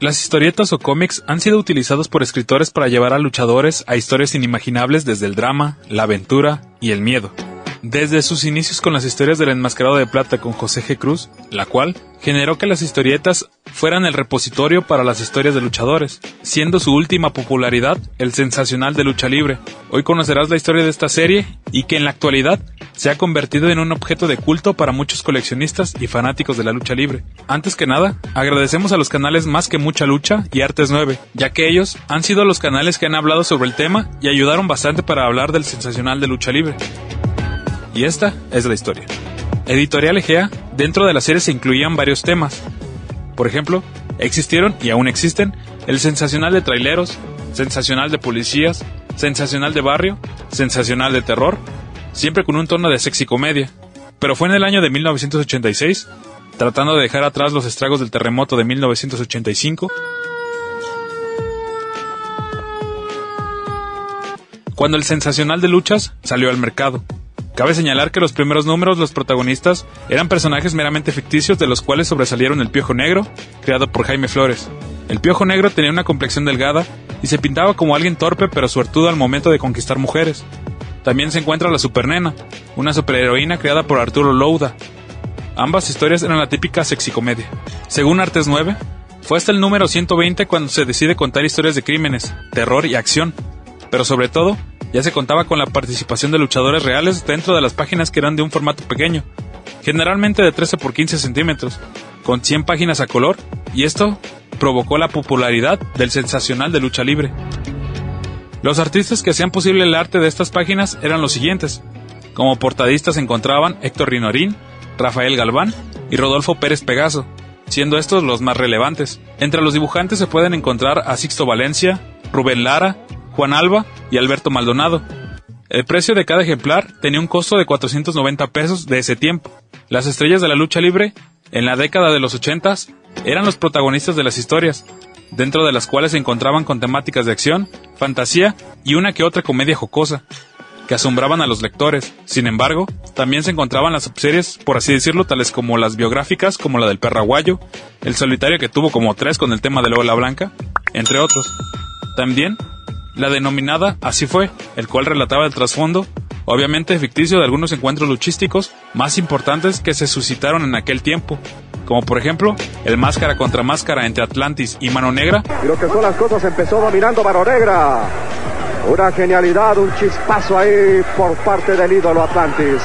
Las historietas o cómics han sido utilizados por escritores para llevar a luchadores a historias inimaginables desde el drama, la aventura y el miedo. Desde sus inicios con las historias del enmascarado de plata con José G. Cruz, la cual generó que las historietas fueran el repositorio para las historias de luchadores, siendo su última popularidad el sensacional de lucha libre. Hoy conocerás la historia de esta serie y que en la actualidad se ha convertido en un objeto de culto para muchos coleccionistas y fanáticos de la lucha libre. Antes que nada, agradecemos a los canales Más que Mucha Lucha y Artes 9, ya que ellos han sido los canales que han hablado sobre el tema y ayudaron bastante para hablar del sensacional de lucha libre. Y esta es la historia. Editorial Egea, dentro de la serie se incluían varios temas. Por ejemplo, existieron y aún existen el sensacional de traileros, sensacional de policías, sensacional de barrio, sensacional de terror, siempre con un tono de sexy comedia. Pero fue en el año de 1986, tratando de dejar atrás los estragos del terremoto de 1985, cuando el sensacional de luchas salió al mercado. Cabe señalar que los primeros números los protagonistas eran personajes meramente ficticios de los cuales sobresalieron el Piojo Negro, creado por Jaime Flores. El Piojo Negro tenía una complexión delgada y se pintaba como alguien torpe pero suertudo al momento de conquistar mujeres. También se encuentra la Supernena, una superheroína creada por Arturo Louda. Ambas historias eran la típica sexicomedia. Según Artes 9, fue hasta el número 120 cuando se decide contar historias de crímenes, terror y acción, pero sobre todo ya se contaba con la participación de luchadores reales dentro de las páginas que eran de un formato pequeño, generalmente de 13 por 15 centímetros, con 100 páginas a color, y esto provocó la popularidad del sensacional de lucha libre. Los artistas que hacían posible el arte de estas páginas eran los siguientes. Como portadistas se encontraban Héctor Rinorín, Rafael Galván y Rodolfo Pérez Pegaso, siendo estos los más relevantes. Entre los dibujantes se pueden encontrar a Sixto Valencia, Rubén Lara, Juan Alba y Alberto Maldonado. El precio de cada ejemplar tenía un costo de 490 pesos de ese tiempo. Las estrellas de la lucha libre, en la década de los 80, eran los protagonistas de las historias, dentro de las cuales se encontraban con temáticas de acción, fantasía y una que otra comedia jocosa, que asombraban a los lectores. Sin embargo, también se encontraban las subseries, por así decirlo, tales como las biográficas, como la del perraguayo, el solitario que tuvo como tres con el tema de Lola Blanca, entre otros. También la denominada Así fue, el cual relataba el trasfondo, obviamente ficticio, de algunos encuentros luchísticos más importantes que se suscitaron en aquel tiempo, como por ejemplo el máscara contra máscara entre Atlantis y Mano Negra. Y lo que son las cosas empezó dominando Mano Negra. Una genialidad, un chispazo ahí por parte del ídolo Atlantis.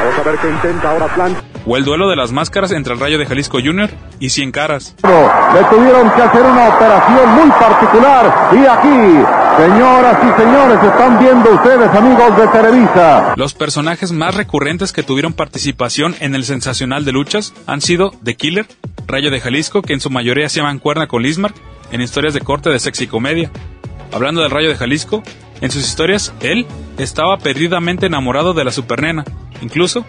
Vamos a ver qué intenta ahora Atlantis o el duelo de las máscaras entre el Rayo de Jalisco Jr. y Cien Caras. Le tuvieron que hacer una operación muy particular y aquí, señoras y señores, están viendo ustedes, amigos de Televisa. Los personajes más recurrentes que tuvieron participación en el sensacional de luchas han sido The Killer, Rayo de Jalisco, que en su mayoría se cuerna con Lismark, en historias de corte de sexy comedia. Hablando del Rayo de Jalisco, en sus historias, él estaba perdidamente enamorado de la supernena. Incluso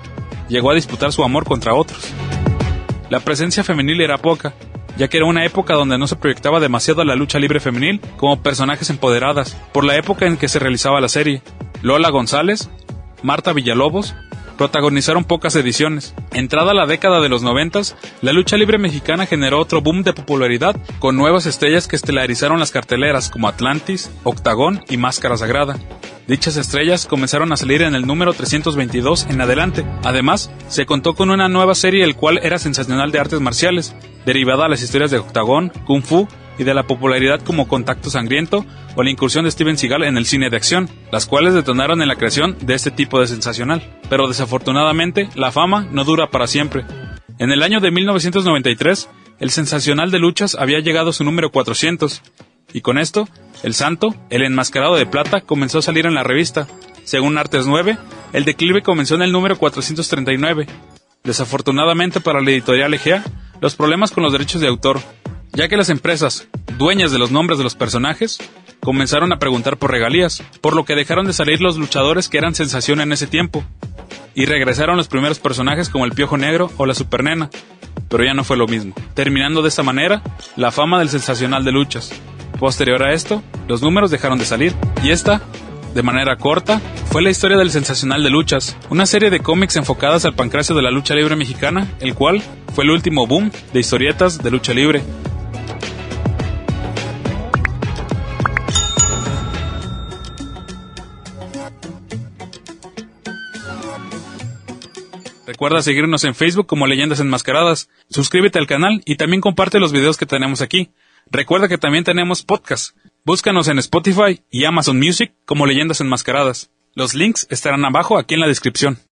llegó a disputar su amor contra otros. La presencia femenil era poca, ya que era una época donde no se proyectaba demasiado la lucha libre femenil como personajes empoderadas, por la época en que se realizaba la serie. Lola González, Marta Villalobos, protagonizaron pocas ediciones. Entrada la década de los noventas, la lucha libre mexicana generó otro boom de popularidad con nuevas estrellas que estelarizaron las carteleras como Atlantis, Octagón y Máscara Sagrada. Dichas estrellas comenzaron a salir en el número 322 en adelante. Además, se contó con una nueva serie el cual era sensacional de artes marciales, derivada a las historias de Octagón, Kung Fu y de la popularidad como Contacto Sangriento o la incursión de Steven Seagal en el cine de acción, las cuales detonaron en la creación de este tipo de sensacional. Pero desafortunadamente, la fama no dura para siempre. En el año de 1993, el sensacional de luchas había llegado a su número 400, y con esto, el santo, el enmascarado de plata, comenzó a salir en la revista. Según Artes 9, el declive comenzó en el número 439. Desafortunadamente para la editorial Egea, los problemas con los derechos de autor, ya que las empresas, dueñas de los nombres de los personajes, comenzaron a preguntar por regalías, por lo que dejaron de salir los luchadores que eran sensación en ese tiempo, y regresaron los primeros personajes como el Piojo Negro o la Supernena, pero ya no fue lo mismo, terminando de esta manera la fama del sensacional de luchas. Posterior a esto, los números dejaron de salir, y esta, de manera corta, fue la historia del Sensacional de Luchas, una serie de cómics enfocadas al pancracio de la lucha libre mexicana, el cual fue el último boom de historietas de lucha libre. Recuerda seguirnos en Facebook como Leyendas Enmascaradas, suscríbete al canal y también comparte los videos que tenemos aquí. Recuerda que también tenemos podcast. Búscanos en Spotify y Amazon Music como Leyendas Enmascaradas. Los links estarán abajo aquí en la descripción.